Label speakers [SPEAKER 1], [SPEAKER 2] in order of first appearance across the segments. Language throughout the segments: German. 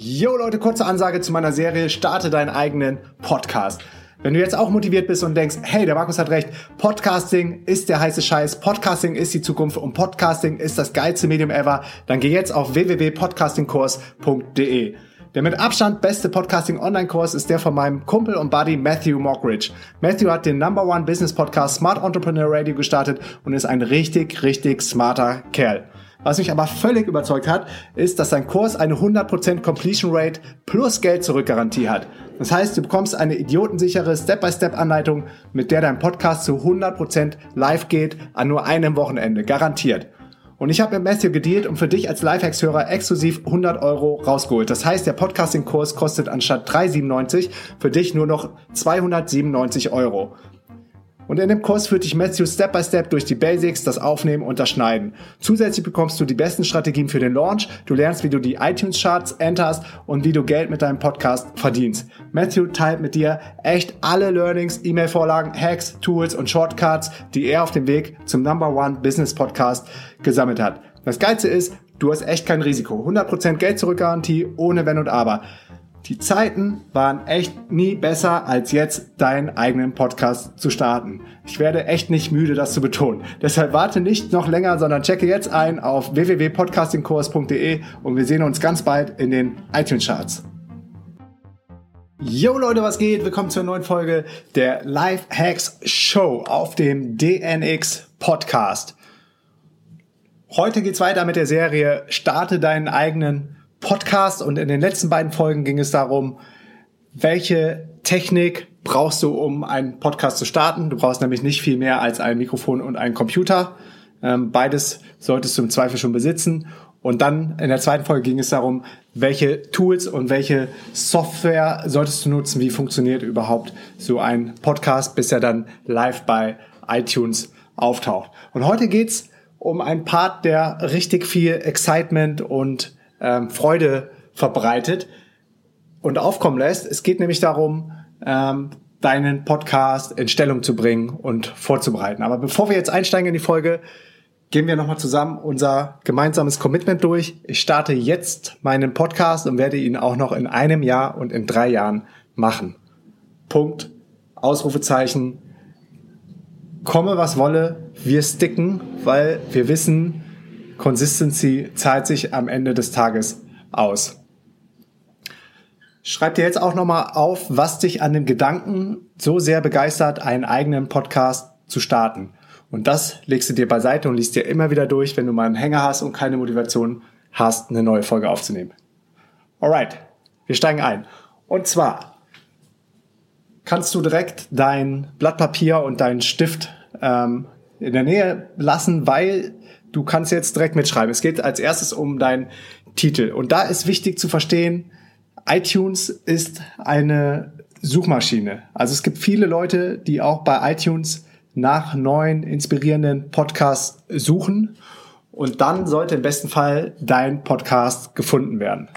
[SPEAKER 1] Jo Leute, kurze Ansage zu meiner Serie Starte deinen eigenen Podcast. Wenn du jetzt auch motiviert bist und denkst, hey, der Markus hat recht, Podcasting ist der heiße Scheiß, Podcasting ist die Zukunft und Podcasting ist das geilste Medium ever, dann geh jetzt auf www.podcastingkurs.de. Der mit Abstand beste Podcasting-Online-Kurs ist der von meinem Kumpel und Buddy Matthew Mockridge. Matthew hat den Number One Business Podcast Smart Entrepreneur Radio gestartet und ist ein richtig, richtig smarter Kerl. Was mich aber völlig überzeugt hat, ist, dass sein Kurs eine 100% Completion Rate plus Geld zurückgarantie hat. Das heißt, du bekommst eine idiotensichere Step-by-Step-Anleitung, mit der dein Podcast zu 100% live geht an nur einem Wochenende. Garantiert. Und ich habe mit Matthew gedealt und für dich als Lifehacks-Hörer exklusiv 100 Euro rausgeholt. Das heißt, der Podcasting-Kurs kostet anstatt 3,97 für dich nur noch 297 Euro. Und in dem Kurs führt dich Matthew Step by Step durch die Basics, das Aufnehmen und das Schneiden. Zusätzlich bekommst du die besten Strategien für den Launch. Du lernst, wie du die iTunes Charts enterst und wie du Geld mit deinem Podcast verdienst. Matthew teilt mit dir echt alle Learnings, E-Mail-Vorlagen, Hacks, Tools und Shortcuts, die er auf dem Weg zum Number One Business Podcast gesammelt hat. Das Geilste ist, du hast echt kein Risiko. 100% Geld zurückgarantie, ohne Wenn und Aber. Die Zeiten waren echt nie besser, als jetzt deinen eigenen Podcast zu starten. Ich werde echt nicht müde, das zu betonen. Deshalb warte nicht noch länger, sondern checke jetzt ein auf www.podcastingkurs.de und wir sehen uns ganz bald in den iTunes Charts. Yo Leute, was geht? Willkommen zur neuen Folge der Life Hacks Show auf dem DNX Podcast. Heute geht's weiter mit der Serie Starte deinen eigenen Podcast und in den letzten beiden Folgen ging es darum, welche Technik brauchst du, um einen Podcast zu starten. Du brauchst nämlich nicht viel mehr als ein Mikrofon und einen Computer. Ähm, beides solltest du im Zweifel schon besitzen. Und dann in der zweiten Folge ging es darum, welche Tools und welche Software solltest du nutzen, wie funktioniert überhaupt so ein Podcast, bis er dann live bei iTunes auftaucht. Und heute geht's um einen Part, der richtig viel Excitement und ähm, Freude verbreitet und aufkommen lässt. Es geht nämlich darum, ähm, deinen Podcast in Stellung zu bringen und vorzubereiten. Aber bevor wir jetzt einsteigen in die Folge, gehen wir nochmal zusammen unser gemeinsames Commitment durch. Ich starte jetzt meinen Podcast und werde ihn auch noch in einem Jahr und in drei Jahren machen. Punkt. Ausrufezeichen. Komme was wolle, wir sticken, weil wir wissen, Consistency zahlt sich am Ende des Tages aus. Schreib dir jetzt auch nochmal auf, was dich an dem Gedanken so sehr begeistert, einen eigenen Podcast zu starten. Und das legst du dir beiseite und liest dir immer wieder durch, wenn du mal einen Hänger hast und keine Motivation hast, eine neue Folge aufzunehmen. Alright, wir steigen ein. Und zwar kannst du direkt dein Blatt Papier und deinen Stift ähm, in der Nähe lassen, weil du kannst jetzt direkt mitschreiben. Es geht als erstes um deinen Titel. Und da ist wichtig zu verstehen, iTunes ist eine Suchmaschine. Also es gibt viele Leute, die auch bei iTunes nach neuen, inspirierenden Podcasts suchen. Und dann sollte im besten Fall dein Podcast gefunden werden.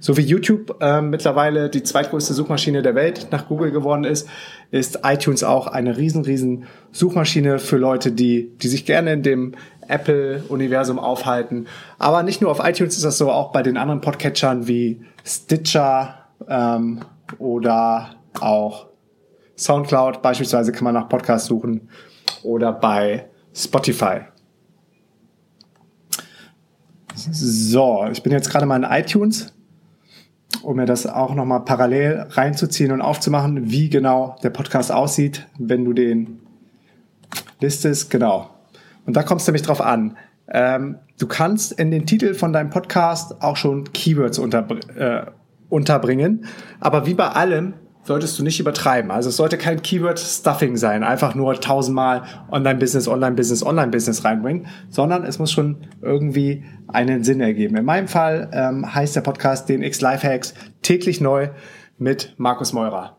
[SPEAKER 1] So wie YouTube äh, mittlerweile die zweitgrößte Suchmaschine der Welt nach Google geworden ist, ist iTunes auch eine riesen, riesen Suchmaschine für Leute, die, die sich gerne in dem Apple-Universum aufhalten. Aber nicht nur auf iTunes ist das so, auch bei den anderen Podcatchern wie Stitcher ähm, oder auch Soundcloud beispielsweise kann man nach Podcasts suchen oder bei Spotify. So, ich bin jetzt gerade mal in iTunes, um mir das auch nochmal parallel reinzuziehen und aufzumachen, wie genau der Podcast aussieht, wenn du den listest. Genau. Und da kommst du nämlich drauf an. Ähm, du kannst in den Titel von deinem Podcast auch schon Keywords unterbr äh, unterbringen. Aber wie bei allem solltest du nicht übertreiben. Also es sollte kein Keyword-Stuffing sein, einfach nur tausendmal Online-Business, Online-Business, Online-Business reinbringen, sondern es muss schon irgendwie einen Sinn ergeben. In meinem Fall ähm, heißt der Podcast den X Lifehacks täglich neu mit Markus Meurer.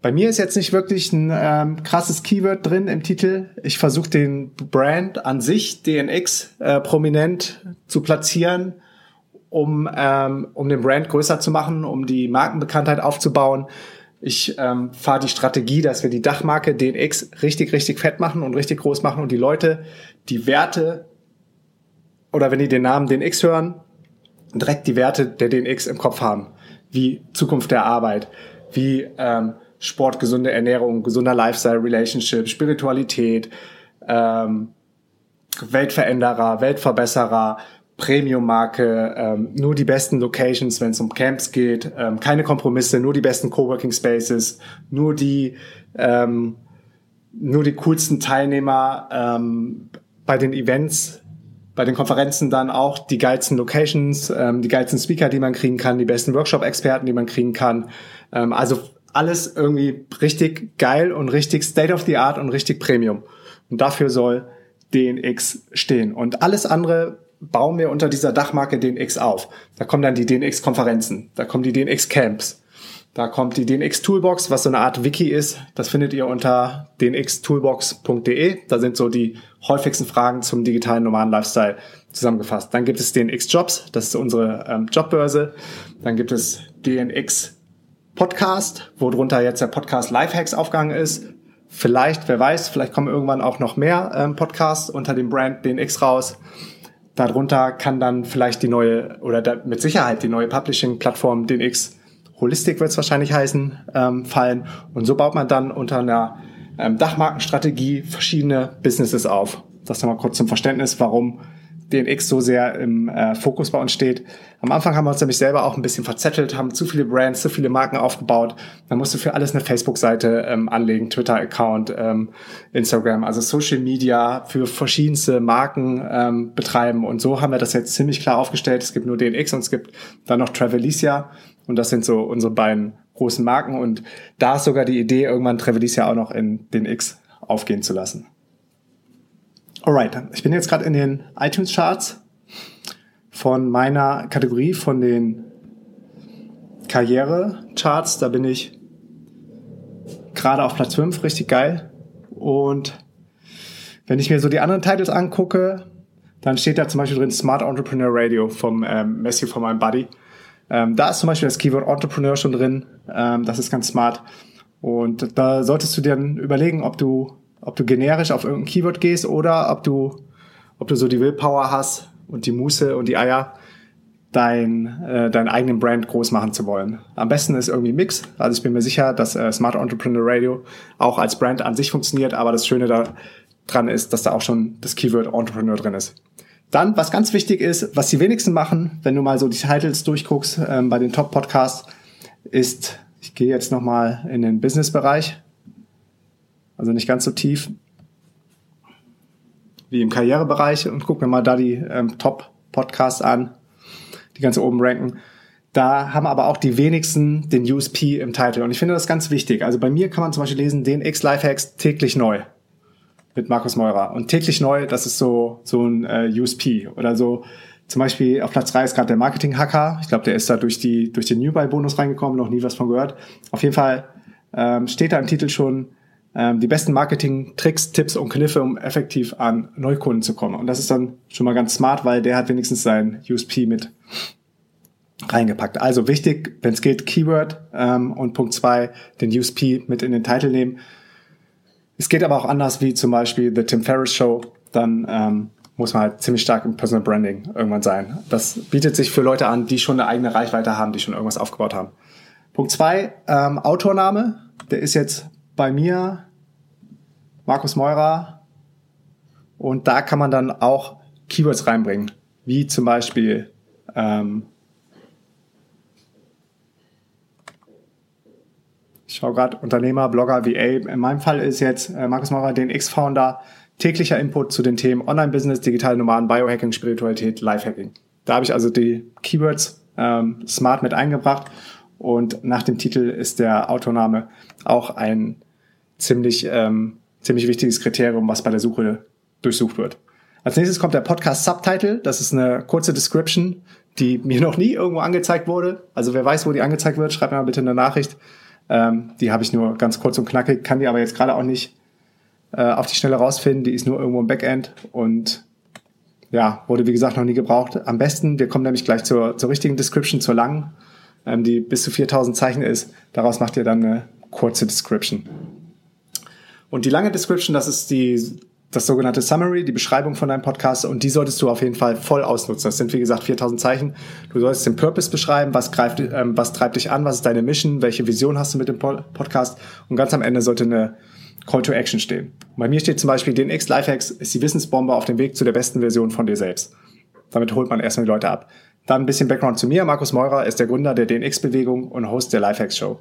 [SPEAKER 1] Bei mir ist jetzt nicht wirklich ein ähm, krasses Keyword drin im Titel. Ich versuche den Brand an sich, DNX, äh, prominent zu platzieren, um, ähm, um den Brand größer zu machen, um die Markenbekanntheit aufzubauen. Ich ähm, fahre die Strategie, dass wir die Dachmarke DNX richtig, richtig fett machen und richtig groß machen und die Leute die Werte oder wenn die den Namen DNX hören, direkt die Werte der DNX im Kopf haben, wie Zukunft der Arbeit, wie ähm, Sport, gesunde Ernährung, gesunder Lifestyle, Relationship, Spiritualität, ähm, Weltveränderer, Weltverbesserer, Premium-Marke, ähm, nur die besten Locations, wenn es um Camps geht, ähm, keine Kompromisse, nur die besten Coworking Spaces, nur die ähm, nur die coolsten Teilnehmer ähm, bei den Events, bei den Konferenzen dann auch die geilsten Locations, ähm, die geilsten Speaker, die man kriegen kann, die besten Workshop-Experten, die man kriegen kann. Ähm, also alles irgendwie richtig geil und richtig State of the Art und richtig Premium. Und dafür soll DNX stehen. Und alles andere bauen wir unter dieser Dachmarke DNX auf. Da kommen dann die DNX-Konferenzen, da kommen die DNX-Camps, da kommt die DNX Toolbox, was so eine Art Wiki ist. Das findet ihr unter dnxtoolbox.de. Da sind so die häufigsten Fragen zum digitalen normalen Lifestyle zusammengefasst. Dann gibt es DNX Jobs, das ist unsere ähm, Jobbörse. Dann gibt es DNX Podcast, wo drunter jetzt der Podcast Lifehacks aufgegangen ist. Vielleicht, wer weiß, vielleicht kommen irgendwann auch noch mehr ähm, Podcasts unter dem Brand DNX raus. Darunter kann dann vielleicht die neue oder da, mit Sicherheit die neue Publishing-Plattform DNX Holistik wird es wahrscheinlich heißen, ähm, fallen. Und so baut man dann unter einer ähm, Dachmarkenstrategie verschiedene Businesses auf. Das nochmal kurz zum Verständnis, warum DNX so sehr im äh, Fokus bei uns steht. Am Anfang haben wir uns nämlich selber auch ein bisschen verzettelt, haben zu viele Brands, zu viele Marken aufgebaut. Man musste für alles eine Facebook-Seite ähm, anlegen, Twitter-Account, ähm, Instagram, also Social Media für verschiedenste Marken ähm, betreiben. Und so haben wir das jetzt ziemlich klar aufgestellt. Es gibt nur DNX und es gibt dann noch Travelicia. Und das sind so unsere beiden großen Marken. Und da ist sogar die Idee, irgendwann Travelicia auch noch in DNX aufgehen zu lassen. Alright, ich bin jetzt gerade in den iTunes Charts von meiner Kategorie von den Karriere Charts. Da bin ich gerade auf Platz 5, richtig geil. Und wenn ich mir so die anderen Titles angucke, dann steht da zum Beispiel drin Smart Entrepreneur Radio vom ähm, Messi von meinem Buddy. Ähm, da ist zum Beispiel das Keyword Entrepreneur schon drin. Ähm, das ist ganz smart. Und da solltest du dir dann überlegen, ob du ob du generisch auf irgendein Keyword gehst oder ob du, ob du so die Willpower hast und die Muße und die Eier, dein, äh, deinen eigenen Brand groß machen zu wollen. Am besten ist irgendwie Mix. Also ich bin mir sicher, dass äh, Smart Entrepreneur Radio auch als Brand an sich funktioniert, aber das Schöne daran ist, dass da auch schon das Keyword Entrepreneur drin ist. Dann, was ganz wichtig ist, was die wenigsten machen, wenn du mal so die Titles durchguckst ähm, bei den Top-Podcasts, ist, ich gehe jetzt nochmal in den Business-Bereich also nicht ganz so tief wie im Karrierebereich und guck mir mal da die ähm, Top-Podcasts an, die ganz oben ranken. Da haben aber auch die wenigsten den USP im Titel. Und ich finde das ganz wichtig. Also bei mir kann man zum Beispiel lesen, den X Lifehacks täglich neu mit Markus Meurer. Und täglich neu, das ist so, so ein äh, USP. Oder so, zum Beispiel auf Platz 3 ist gerade der Marketing-Hacker. Ich glaube, der ist da durch, die, durch den New Buy-Bonus reingekommen, noch nie was von gehört. Auf jeden Fall ähm, steht da im Titel schon ähm, die besten Marketing-Tricks, Tipps und Kniffe, um effektiv an Neukunden zu kommen. Und das ist dann schon mal ganz smart, weil der hat wenigstens sein USP mit reingepackt. Also wichtig, wenn es geht, Keyword ähm, und Punkt zwei den USP mit in den Titel nehmen. Es geht aber auch anders, wie zum Beispiel The Tim Ferriss Show. Dann ähm, muss man halt ziemlich stark im Personal Branding irgendwann sein. Das bietet sich für Leute an, die schon eine eigene Reichweite haben, die schon irgendwas aufgebaut haben. Punkt zwei ähm, Autorname. Der ist jetzt bei mir Markus Meurer und da kann man dann auch Keywords reinbringen, wie zum Beispiel ähm, ich schaue gerade Unternehmer, Blogger, VA. In meinem Fall ist jetzt äh, Markus Maurer, den X-Founder, täglicher Input zu den Themen Online-Business, digitale Nomaden, Biohacking, Spiritualität, Lifehacking. Da habe ich also die Keywords ähm, smart mit eingebracht und nach dem Titel ist der Autoname auch ein ziemlich, ähm, ziemlich wichtiges Kriterium, was bei der Suche durchsucht wird. Als nächstes kommt der Podcast Subtitle. Das ist eine kurze Description, die mir noch nie irgendwo angezeigt wurde. Also wer weiß, wo die angezeigt wird, schreibt mir mal bitte eine Nachricht. Ähm, die habe ich nur ganz kurz und knackig, kann die aber jetzt gerade auch nicht äh, auf die Schnelle rausfinden. Die ist nur irgendwo im Backend und ja, wurde wie gesagt noch nie gebraucht. Am besten, wir kommen nämlich gleich zur, zur richtigen Description, zur langen, ähm, die bis zu 4000 Zeichen ist. Daraus macht ihr dann eine kurze Description. Und die lange Description, das ist die das sogenannte Summary, die Beschreibung von deinem Podcast und die solltest du auf jeden Fall voll ausnutzen. Das sind wie gesagt 4000 Zeichen. Du solltest den Purpose beschreiben, was greift, ähm, was treibt dich an, was ist deine Mission, welche Vision hast du mit dem Podcast und ganz am Ende sollte eine Call to Action stehen. Bei mir steht zum Beispiel, den X Lifehacks ist die Wissensbombe auf dem Weg zu der besten Version von dir selbst. Damit holt man erstmal die Leute ab. Dann ein bisschen Background zu mir. Markus Meurer ist der Gründer der DNX-Bewegung und Host der Lifehacks Show.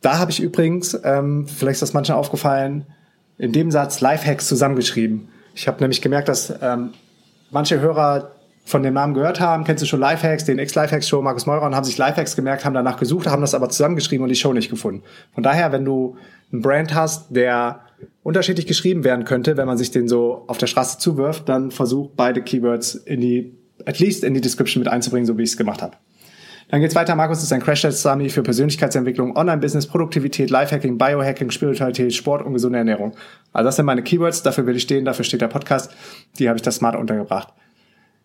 [SPEAKER 1] Da habe ich übrigens, ähm, vielleicht ist das manchen aufgefallen, in dem Satz Lifehacks zusammengeschrieben. Ich habe nämlich gemerkt, dass ähm, manche Hörer von dem Namen gehört haben, kennst du schon Lifehacks, den X-Lifehacks-Show, Markus Meurer, und haben sich Lifehacks gemerkt, haben danach gesucht, haben das aber zusammengeschrieben und die Show nicht gefunden. Von daher, wenn du einen Brand hast, der unterschiedlich geschrieben werden könnte, wenn man sich den so auf der Straße zuwirft, dann versuch beide Keywords in die, at least in die Description mit einzubringen, so wie ich es gemacht habe. Dann geht's weiter. Markus ist ein crash test dummy für Persönlichkeitsentwicklung, Online-Business, Produktivität, Lifehacking, Biohacking, Spiritualität, Sport und gesunde Ernährung. Also das sind meine Keywords, dafür will ich stehen, dafür steht der Podcast. Die habe ich da smart untergebracht.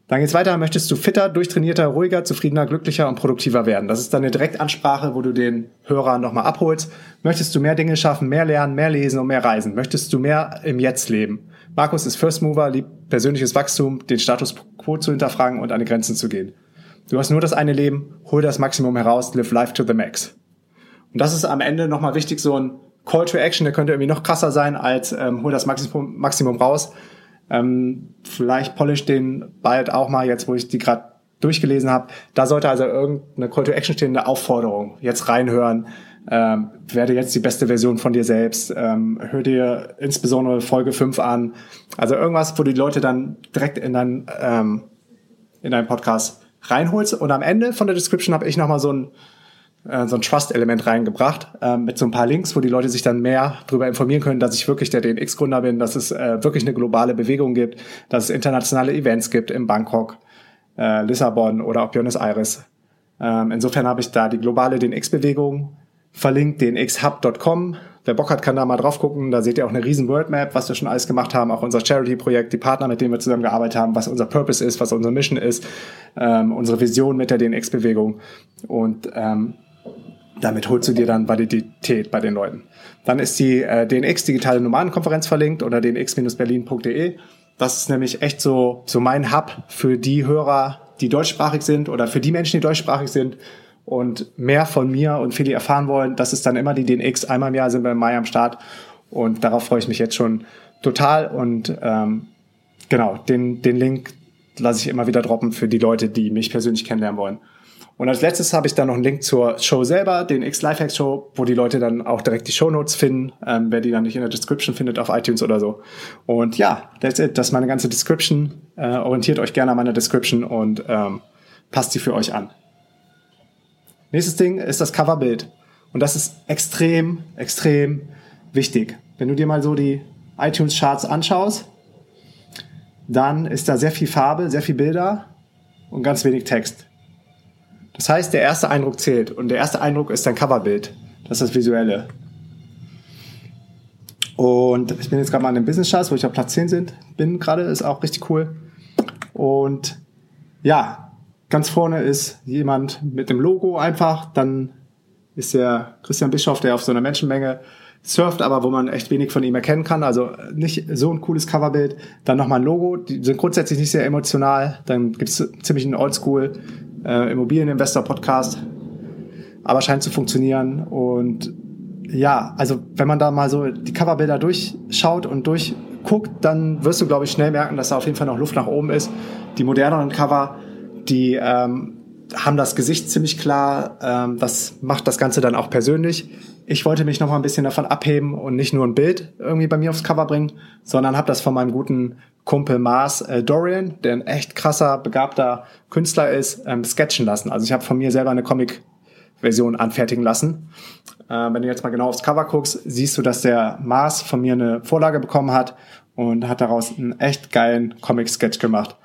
[SPEAKER 1] Dann geht's weiter. Möchtest du fitter, durchtrainierter, ruhiger, zufriedener, glücklicher und produktiver werden? Das ist dann eine Direktansprache, wo du den Hörer nochmal abholst. Möchtest du mehr Dinge schaffen, mehr lernen, mehr lesen und mehr reisen? Möchtest du mehr im Jetzt leben? Markus ist First Mover, liebt persönliches Wachstum, den Status quo zu hinterfragen und an die Grenzen zu gehen. Du hast nur das eine Leben, hol das Maximum heraus, live life to the max. Und das ist am Ende nochmal wichtig, so ein Call to Action, der könnte irgendwie noch krasser sein als ähm, hol das Maximum, Maximum raus. Ähm, vielleicht polish den bald auch mal, jetzt wo ich die gerade durchgelesen habe. Da sollte also irgendeine Call to Action stehen, eine Aufforderung. Jetzt reinhören, ähm, werde jetzt die beste Version von dir selbst, ähm, hör dir insbesondere Folge 5 an. Also irgendwas, wo die Leute dann direkt in dein, ähm, in deinen Podcast reinholst. Und am Ende von der Description habe ich nochmal so ein, äh, so ein Trust-Element reingebracht äh, mit so ein paar Links, wo die Leute sich dann mehr darüber informieren können, dass ich wirklich der DNX-Gründer bin, dass es äh, wirklich eine globale Bewegung gibt, dass es internationale Events gibt in Bangkok, äh, Lissabon oder auch Buenos Aires. Ähm, insofern habe ich da die globale DNX-Bewegung verlinkt, dnxhub.com Wer Bock hat, kann da mal drauf gucken. Da seht ihr auch eine riesen Worldmap, was wir schon alles gemacht haben, auch unser Charity-Projekt, die Partner, mit denen wir zusammengearbeitet haben, was unser Purpose ist, was unsere Mission ist, ähm, unsere Vision mit der DNX-Bewegung. Und ähm, damit holst du dir dann Validität bei den Leuten. Dann ist die äh, DNX Digitale Nomadenkonferenz verlinkt oder dnx-berlin.de. Das ist nämlich echt so, so mein Hub für die Hörer, die deutschsprachig sind oder für die Menschen, die deutschsprachig sind, und mehr von mir und Philly erfahren wollen, das ist dann immer die DNX. Einmal im Jahr sind wir im Mai am Start und darauf freue ich mich jetzt schon total. Und ähm, genau, den, den Link lasse ich immer wieder droppen für die Leute, die mich persönlich kennenlernen wollen. Und als letztes habe ich dann noch einen Link zur Show selber, den X Lifehacks Show, wo die Leute dann auch direkt die Show Notes finden, ähm, wer die dann nicht in der Description findet auf iTunes oder so. Und ja, that's it. Das ist meine ganze Description. Äh, orientiert euch gerne an meiner Description und ähm, passt sie für euch an. Nächstes Ding ist das Coverbild. Und das ist extrem, extrem wichtig. Wenn du dir mal so die iTunes-Charts anschaust, dann ist da sehr viel Farbe, sehr viel Bilder und ganz wenig Text. Das heißt, der erste Eindruck zählt und der erste Eindruck ist dein Coverbild. Das ist das Visuelle. Und ich bin jetzt gerade mal in den Business Charts, wo ich auf Platz 10 sind, bin gerade, ist auch richtig cool. Und ja, Ganz vorne ist jemand mit dem Logo einfach. Dann ist der Christian Bischof, der auf so einer Menschenmenge surft, aber wo man echt wenig von ihm erkennen kann. Also nicht so ein cooles Coverbild. Dann nochmal ein Logo. Die sind grundsätzlich nicht sehr emotional. Dann gibt es ziemlich einen Oldschool äh, Immobilieninvestor-Podcast. Aber scheint zu funktionieren. Und ja, also wenn man da mal so die Coverbilder durchschaut und durchguckt, dann wirst du, glaube ich, schnell merken, dass da auf jeden Fall noch Luft nach oben ist. Die moderneren Cover die ähm, haben das Gesicht ziemlich klar. Ähm, das macht das Ganze dann auch persönlich. Ich wollte mich noch mal ein bisschen davon abheben und nicht nur ein Bild irgendwie bei mir aufs Cover bringen, sondern habe das von meinem guten Kumpel Mars äh, Dorian, der ein echt krasser, begabter Künstler ist, ähm, sketchen lassen. Also ich habe von mir selber eine Comic Version anfertigen lassen. Äh, wenn du jetzt mal genau aufs Cover guckst, siehst du, dass der Mars von mir eine Vorlage bekommen hat und hat daraus einen echt geilen Comic-Sketch gemacht.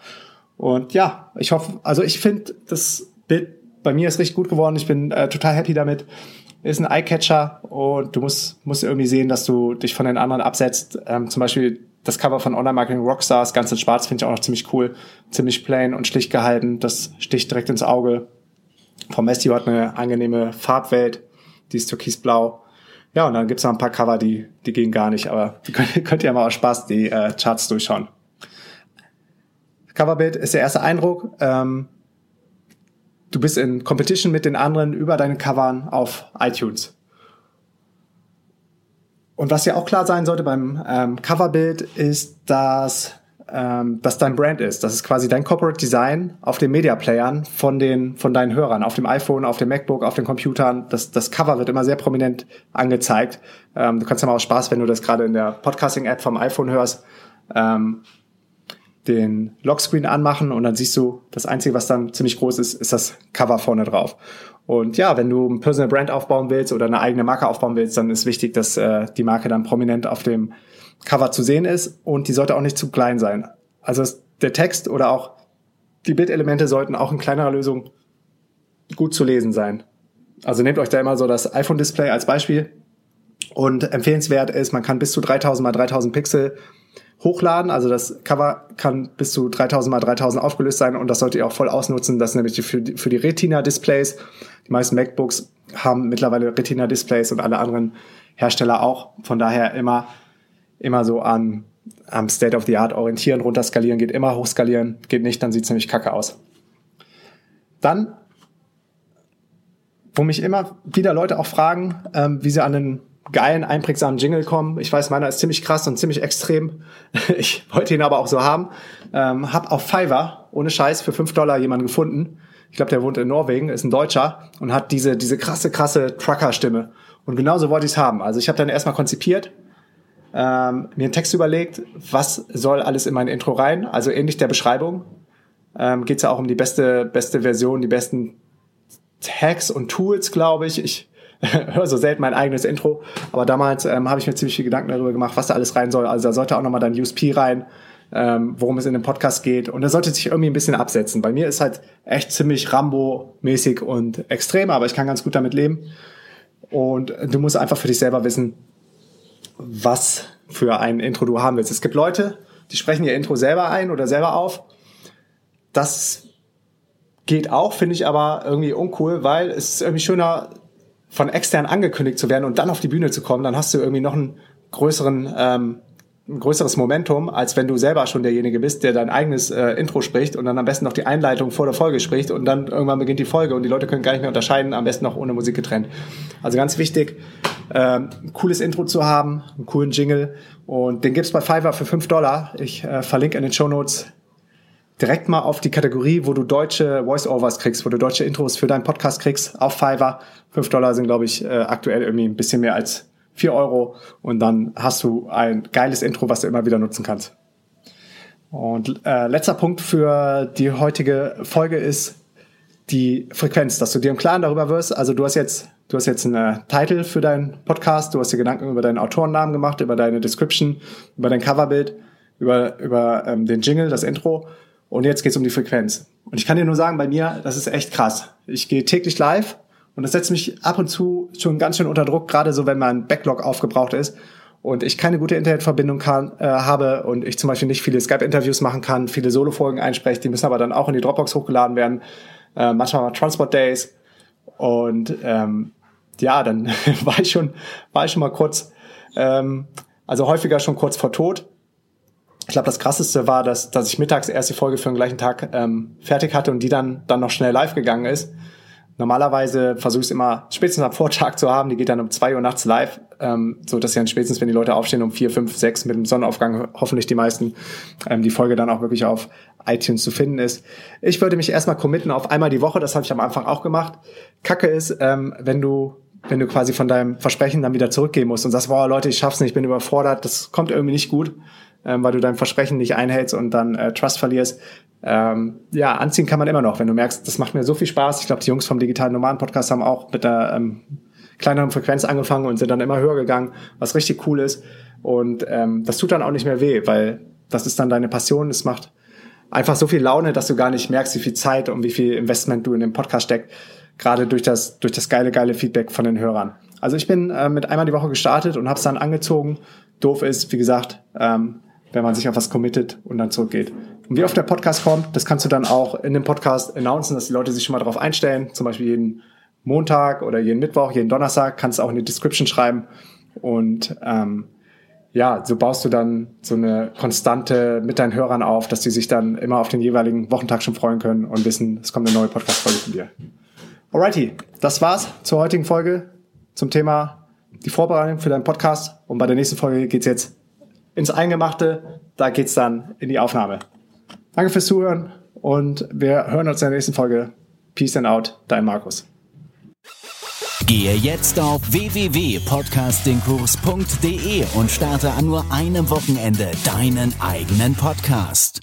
[SPEAKER 1] Und ja, ich hoffe, also ich finde, das Bild bei mir ist richtig gut geworden. Ich bin äh, total happy damit. Ist ein Eyecatcher und du musst, musst irgendwie sehen, dass du dich von den anderen absetzt. Ähm, zum Beispiel das Cover von Online Marketing Rockstars, ganz in schwarz, finde ich auch noch ziemlich cool. Ziemlich plain und schlicht gehalten. Das sticht direkt ins Auge. Vom Matthew hat eine angenehme Farbwelt. Die ist türkisblau. Ja, und dann gibt's noch ein paar Cover, die, die gehen gar nicht, aber die könnt, könnt ihr mal aus Spaß die äh, Charts durchschauen. Coverbild ist der erste Eindruck. Ähm, du bist in Competition mit den anderen über deine Covern auf iTunes. Und was ja auch klar sein sollte beim ähm, Coverbild ist, dass ähm, dass dein Brand ist. Das ist quasi dein Corporate Design auf den Media Playern von den von deinen Hörern, auf dem iPhone, auf dem MacBook, auf den Computern. Das, das Cover wird immer sehr prominent angezeigt. Ähm, du kannst ja mal aus Spaß, wenn du das gerade in der Podcasting-App vom iPhone hörst, ähm, den Lockscreen anmachen und dann siehst du, das Einzige, was dann ziemlich groß ist, ist das Cover vorne drauf. Und ja, wenn du ein Personal Brand aufbauen willst oder eine eigene Marke aufbauen willst, dann ist wichtig, dass äh, die Marke dann prominent auf dem Cover zu sehen ist und die sollte auch nicht zu klein sein. Also der Text oder auch die Bildelemente sollten auch in kleinerer Lösung gut zu lesen sein. Also nehmt euch da immer so das iPhone-Display als Beispiel. Und empfehlenswert ist, man kann bis zu 3000 mal 3000 Pixel hochladen. Also das Cover kann bis zu 3000 mal 3000 aufgelöst sein und das solltet ihr auch voll ausnutzen. Das ist nämlich für die, für die Retina-Displays. Die meisten MacBooks haben mittlerweile Retina-Displays und alle anderen Hersteller auch. Von daher immer, immer so an, am State of the Art orientieren, runterskalieren, geht immer hochskalieren, geht nicht, dann sieht es nämlich kacke aus. Dann, wo mich immer wieder Leute auch fragen, ähm, wie sie an den geilen, einprägsamen Jingle kommen. Ich weiß, meiner ist ziemlich krass und ziemlich extrem. Ich wollte ihn aber auch so haben. Ähm, hab auf Fiverr, ohne Scheiß, für fünf Dollar jemanden gefunden. Ich glaube, der wohnt in Norwegen, ist ein Deutscher und hat diese, diese krasse, krasse Trucker-Stimme. Und genauso wollte ich es haben. Also ich habe dann erstmal konzipiert, ähm, mir einen Text überlegt, was soll alles in mein Intro rein. Also ähnlich der Beschreibung. Ähm, Geht es ja auch um die beste, beste Version, die besten Tags und Tools, glaube ich. Ich höre so selten mein eigenes Intro, aber damals ähm, habe ich mir ziemlich viel Gedanken darüber gemacht, was da alles rein soll. Also da sollte auch nochmal dein USP rein, ähm, worum es in dem Podcast geht. Und da sollte sich irgendwie ein bisschen absetzen. Bei mir ist halt echt ziemlich Rambo-mäßig und extrem, aber ich kann ganz gut damit leben. Und du musst einfach für dich selber wissen, was für ein Intro du haben willst. Es gibt Leute, die sprechen ihr Intro selber ein oder selber auf. Das geht auch, finde ich aber irgendwie uncool, weil es ist irgendwie schöner, von extern angekündigt zu werden und dann auf die Bühne zu kommen, dann hast du irgendwie noch einen größeren, ähm, ein größeres Momentum, als wenn du selber schon derjenige bist, der dein eigenes äh, Intro spricht und dann am besten noch die Einleitung vor der Folge spricht und dann irgendwann beginnt die Folge und die Leute können gar nicht mehr unterscheiden, am besten noch ohne Musik getrennt. Also ganz wichtig, ähm, ein cooles Intro zu haben, einen coolen Jingle und den gibt's bei Fiverr für fünf Dollar. Ich äh, verlinke in den Show Notes direkt mal auf die Kategorie, wo du deutsche Voice-Overs kriegst, wo du deutsche Intros für deinen Podcast kriegst, auf Fiverr. Fünf Dollar sind, glaube ich, äh, aktuell irgendwie ein bisschen mehr als vier Euro. Und dann hast du ein geiles Intro, was du immer wieder nutzen kannst. Und äh, letzter Punkt für die heutige Folge ist die Frequenz, dass du dir im Klaren darüber wirst. Also du hast jetzt, du hast jetzt einen Titel für deinen Podcast, du hast dir Gedanken über deinen Autorennamen gemacht, über deine Description, über dein Coverbild, über, über ähm, den Jingle, das Intro. Und jetzt geht's um die Frequenz. Und ich kann dir nur sagen, bei mir, das ist echt krass. Ich gehe täglich live und das setzt mich ab und zu schon ganz schön unter Druck, gerade so, wenn mein Backlog aufgebraucht ist und ich keine gute Internetverbindung kann, äh, habe und ich zum Beispiel nicht viele Skype-Interviews machen kann, viele Solo-Folgen einspreche, die müssen aber dann auch in die Dropbox hochgeladen werden, äh, manchmal mal Transport Days und ähm, ja, dann war ich schon, war ich schon mal kurz, ähm, also häufiger schon kurz vor Tod ich glaube, das krasseste war, dass, dass ich mittags erst die Folge für den gleichen Tag ähm, fertig hatte und die dann, dann noch schnell live gegangen ist. Normalerweise versuche ich es immer spätestens am Vortag zu haben, die geht dann um zwei Uhr nachts live, ähm, so dass ja spätestens, wenn die Leute aufstehen, um vier, fünf, sechs mit dem Sonnenaufgang, hoffentlich die meisten, ähm, die Folge dann auch wirklich auf iTunes zu finden ist. Ich würde mich erstmal committen auf einmal die Woche, das habe ich am Anfang auch gemacht. Kacke ist, ähm, wenn du wenn du quasi von deinem Versprechen dann wieder zurückgehen musst und sagst, boah, Leute, ich schaff's nicht, ich bin überfordert, das kommt irgendwie nicht gut ähm, weil du dein Versprechen nicht einhältst und dann äh, Trust verlierst. Ähm, ja, anziehen kann man immer noch, wenn du merkst, das macht mir so viel Spaß. Ich glaube, die Jungs vom Digitalen Nomaden Podcast haben auch mit der ähm, kleineren Frequenz angefangen und sind dann immer höher gegangen, was richtig cool ist. Und ähm, das tut dann auch nicht mehr weh, weil das ist dann deine Passion. Es macht einfach so viel Laune, dass du gar nicht merkst, wie viel Zeit und wie viel Investment du in den Podcast steckst. Gerade durch das, durch das geile, geile Feedback von den Hörern. Also ich bin äh, mit einmal die Woche gestartet und habe es dann angezogen. Doof ist, wie gesagt, ähm, wenn man sich auf was committet und dann zurückgeht. Und wie oft der Podcast kommt, das kannst du dann auch in dem Podcast announcen, dass die Leute sich schon mal darauf einstellen. Zum Beispiel jeden Montag oder jeden Mittwoch, jeden Donnerstag kannst du auch in Description schreiben. Und ähm, ja, so baust du dann so eine Konstante mit deinen Hörern auf, dass die sich dann immer auf den jeweiligen Wochentag schon freuen können und wissen, es kommt eine neue Podcast-Folge von dir. Alrighty, das war's zur heutigen Folge zum Thema die Vorbereitung für deinen Podcast. Und bei der nächsten Folge geht's jetzt ins Eingemachte. Da geht's dann in die Aufnahme. Danke fürs Zuhören und wir hören uns in der nächsten Folge. Peace and out, dein Markus.
[SPEAKER 2] Gehe jetzt auf www.podcastingkurs.de und starte an nur einem Wochenende deinen eigenen Podcast.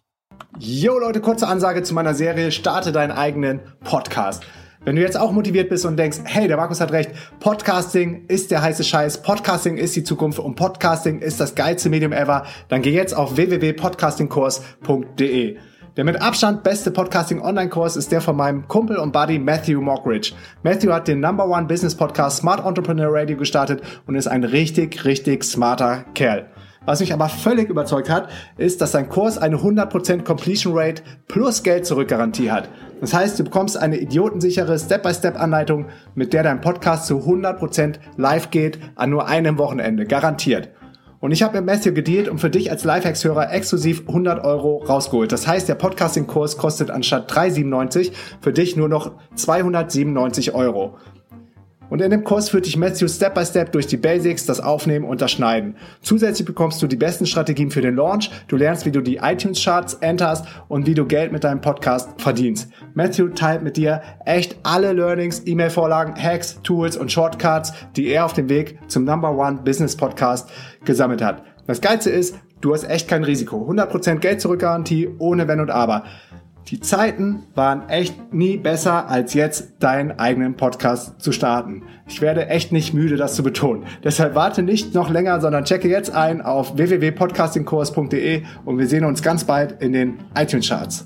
[SPEAKER 1] Yo Leute, kurze Ansage zu meiner Serie Starte deinen eigenen Podcast. Wenn du jetzt auch motiviert bist und denkst, hey, der Markus hat recht, Podcasting ist der heiße Scheiß, Podcasting ist die Zukunft und Podcasting ist das geilste Medium ever, dann geh jetzt auf www.podcastingkurs.de. Der mit Abstand beste Podcasting-Online-Kurs ist der von meinem Kumpel und Buddy Matthew Mockridge. Matthew hat den Number One Business Podcast Smart Entrepreneur Radio gestartet und ist ein richtig, richtig smarter Kerl. Was mich aber völlig überzeugt hat, ist, dass sein Kurs eine 100% Completion Rate plus Geld zurück Garantie hat. Das heißt, du bekommst eine idiotensichere Step-by-Step-Anleitung, mit der dein Podcast zu 100% live geht an nur einem Wochenende. Garantiert. Und ich habe mit Matthew gedealt und für dich als Lifehacks-Hörer exklusiv 100 Euro rausgeholt. Das heißt, der Podcasting-Kurs kostet anstatt 3,97 für dich nur noch 297 Euro. Und in dem Kurs führt dich Matthew Step by Step durch die Basics, das Aufnehmen und das Schneiden. Zusätzlich bekommst du die besten Strategien für den Launch, du lernst, wie du die iTunes Charts enterst und wie du Geld mit deinem Podcast verdienst. Matthew teilt mit dir echt alle Learnings, E-Mail-Vorlagen, Hacks, Tools und Shortcuts, die er auf dem Weg zum Number One Business Podcast gesammelt hat. Das Geilste ist, du hast echt kein Risiko. 100% Geld zurückgarantie ohne Wenn und Aber. Die Zeiten waren echt nie besser, als jetzt deinen eigenen Podcast zu starten. Ich werde echt nicht müde, das zu betonen. Deshalb warte nicht noch länger, sondern checke jetzt ein auf www.podcastingkurs.de und wir sehen uns ganz bald in den iTunes Charts.